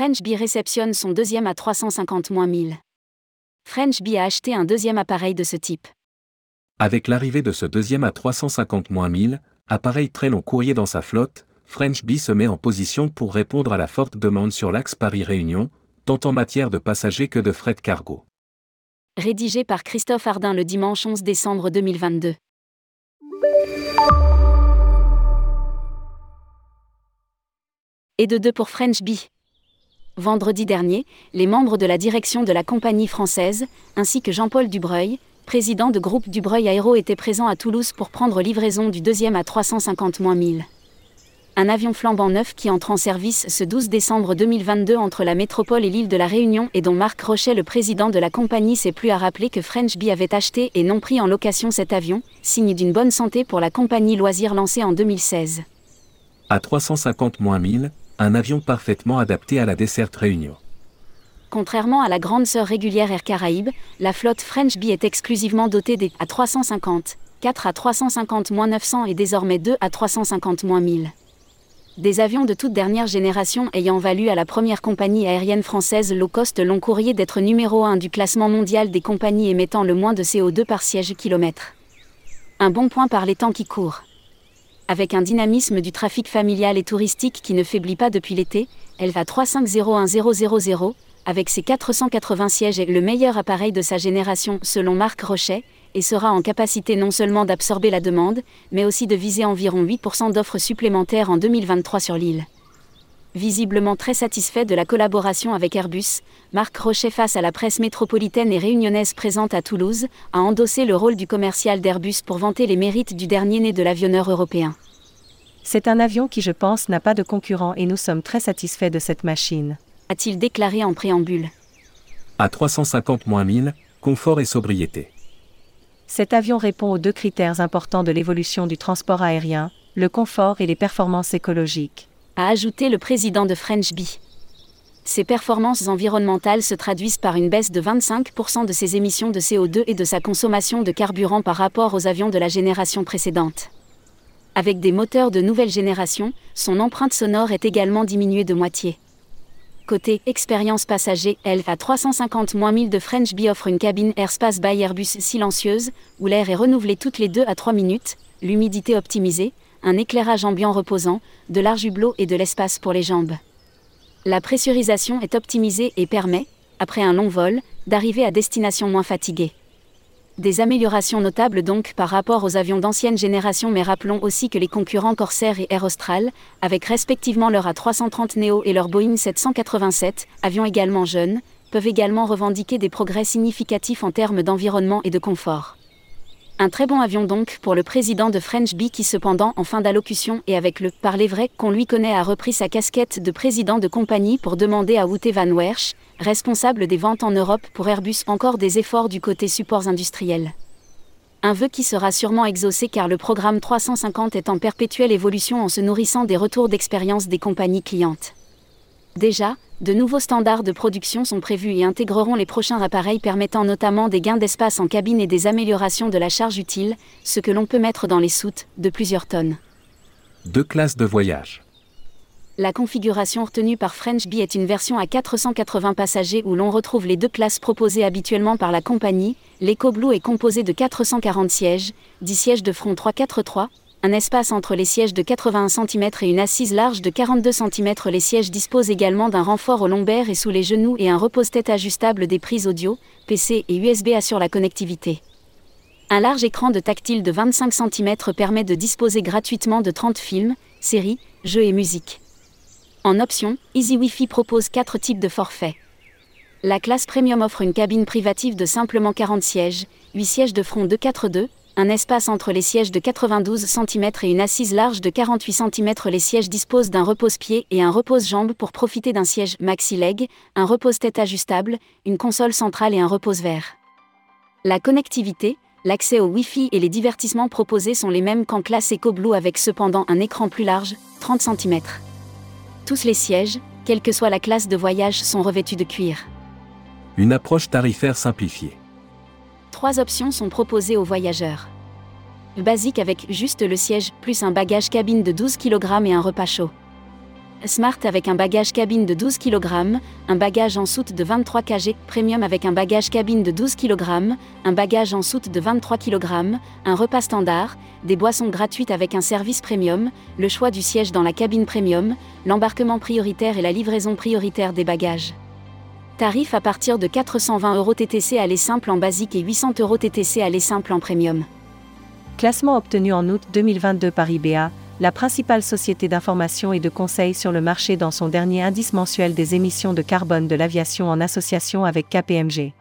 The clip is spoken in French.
French Bee réceptionne son deuxième à 350 1000. French Bee a acheté un deuxième appareil de ce type. Avec l'arrivée de ce deuxième à 350 1000, appareil très long courrier dans sa flotte, French Bee se met en position pour répondre à la forte demande sur l'axe Paris-Réunion, tant en matière de passagers que de fret cargo. Rédigé par Christophe Ardin le dimanche 11 décembre 2022. Et de deux pour French Bee. Vendredi dernier, les membres de la direction de la compagnie française, ainsi que Jean-Paul Dubreuil, président de groupe Dubreuil Aéro, étaient présents à Toulouse pour prendre livraison du deuxième à 350 1000. Un avion flambant neuf qui entre en service ce 12 décembre 2022 entre la métropole et l'île de la Réunion et dont Marc Rochet, le président de la compagnie, s'est plus à rappeler que French Bee avait acheté et non pris en location cet avion, signe d'une bonne santé pour la compagnie Loisirs lancée en 2016. À 350 1000, un avion parfaitement adapté à la desserte Réunion. Contrairement à la grande sœur régulière Air Caraïbes, la flotte French Bee est exclusivement dotée des A350, 4 à 350-900 et désormais 2 à 350-1000. Des avions de toute dernière génération ayant valu à la première compagnie aérienne française low cost long courrier d'être numéro 1 du classement mondial des compagnies émettant le moins de CO2 par siège kilomètre. Un bon point par les temps qui courent avec un dynamisme du trafic familial et touristique qui ne faiblit pas depuis l'été, elle va 3501000, avec ses 480 sièges et le meilleur appareil de sa génération selon Marc Rochet, et sera en capacité non seulement d'absorber la demande, mais aussi de viser environ 8% d'offres supplémentaires en 2023 sur l'île. Visiblement très satisfait de la collaboration avec Airbus, Marc Rochet face à la presse métropolitaine et réunionnaise présente à Toulouse, a endossé le rôle du commercial d'Airbus pour vanter les mérites du dernier né de l'avionneur européen. C'est un avion qui je pense n'a pas de concurrent et nous sommes très satisfaits de cette machine. A-t-il déclaré en préambule. À 350 1000, confort et sobriété. Cet avion répond aux deux critères importants de l'évolution du transport aérien, le confort et les performances écologiques a ajouté le président de French Bee. Ces performances environnementales se traduisent par une baisse de 25% de ses émissions de CO2 et de sa consommation de carburant par rapport aux avions de la génération précédente. Avec des moteurs de nouvelle génération, son empreinte sonore est également diminuée de moitié. Côté expérience passager, elle à 350 1000 de French Bee offre une cabine Airspace by Airbus silencieuse, où l'air est renouvelé toutes les 2 à 3 minutes, l'humidité optimisée, un éclairage ambiant reposant, de larges hublots et de l'espace pour les jambes. La pressurisation est optimisée et permet, après un long vol, d'arriver à destination moins fatigué. Des améliorations notables donc par rapport aux avions d'ancienne génération, mais rappelons aussi que les concurrents Corsair et Air Austral, avec respectivement leur A330 Neo et leur Boeing 787, avions également jeunes, peuvent également revendiquer des progrès significatifs en termes d'environnement et de confort. Un très bon avion donc pour le président de French Bee qui cependant en fin d'allocution et avec le parler vrai qu'on lui connaît a repris sa casquette de président de compagnie pour demander à Wouter Van Wersch, responsable des ventes en Europe pour Airbus encore des efforts du côté supports industriels. Un vœu qui sera sûrement exaucé car le programme 350 est en perpétuelle évolution en se nourrissant des retours d'expérience des compagnies clientes. Déjà, de nouveaux standards de production sont prévus et intégreront les prochains appareils permettant notamment des gains d'espace en cabine et des améliorations de la charge utile, ce que l'on peut mettre dans les soutes, de plusieurs tonnes. Deux classes de voyage. La configuration retenue par French Bee est une version à 480 passagers où l'on retrouve les deux classes proposées habituellement par la compagnie. L'EcoBlue est composé de 440 sièges, 10 sièges de front 343, un espace entre les sièges de 81 cm et une assise large de 42 cm. Les sièges disposent également d'un renfort au lombaire et sous les genoux et un repose-tête ajustable des prises audio, PC et USB assurent la connectivité. Un large écran de tactile de 25 cm permet de disposer gratuitement de 30 films, séries, jeux et musique. En option, Easy Wi-Fi propose 4 types de forfaits. La classe Premium offre une cabine privative de simplement 40 sièges, 8 sièges de front 242, un espace entre les sièges de 92 cm et une assise large de 48 cm. Les sièges disposent d'un repose-pied et un repose-jambe pour profiter d'un siège maxi-leg, un repose-tête ajustable, une console centrale et un repose-verre. La connectivité, l'accès au Wi-Fi et les divertissements proposés sont les mêmes qu'en classe EcoBlue avec cependant un écran plus large, 30 cm. Tous les sièges, quelle que soit la classe de voyage, sont revêtus de cuir. Une approche tarifaire simplifiée trois options sont proposées aux voyageurs. Basique avec juste le siège, plus un bagage cabine de 12 kg et un repas chaud. Smart avec un bagage cabine de 12 kg, un bagage en soute de 23 kg, Premium avec un bagage cabine de 12 kg, un bagage en soute de 23 kg, un repas standard, des boissons gratuites avec un service Premium, le choix du siège dans la cabine Premium, l'embarquement prioritaire et la livraison prioritaire des bagages. Tarif à partir de 420 euros TTC aller simple en basique et 800 euros TTC aller simple en Premium. Classement obtenu en août 2022 par IBA, la principale société d'information et de conseil sur le marché dans son dernier indice mensuel des émissions de carbone de l'aviation en association avec KPMG.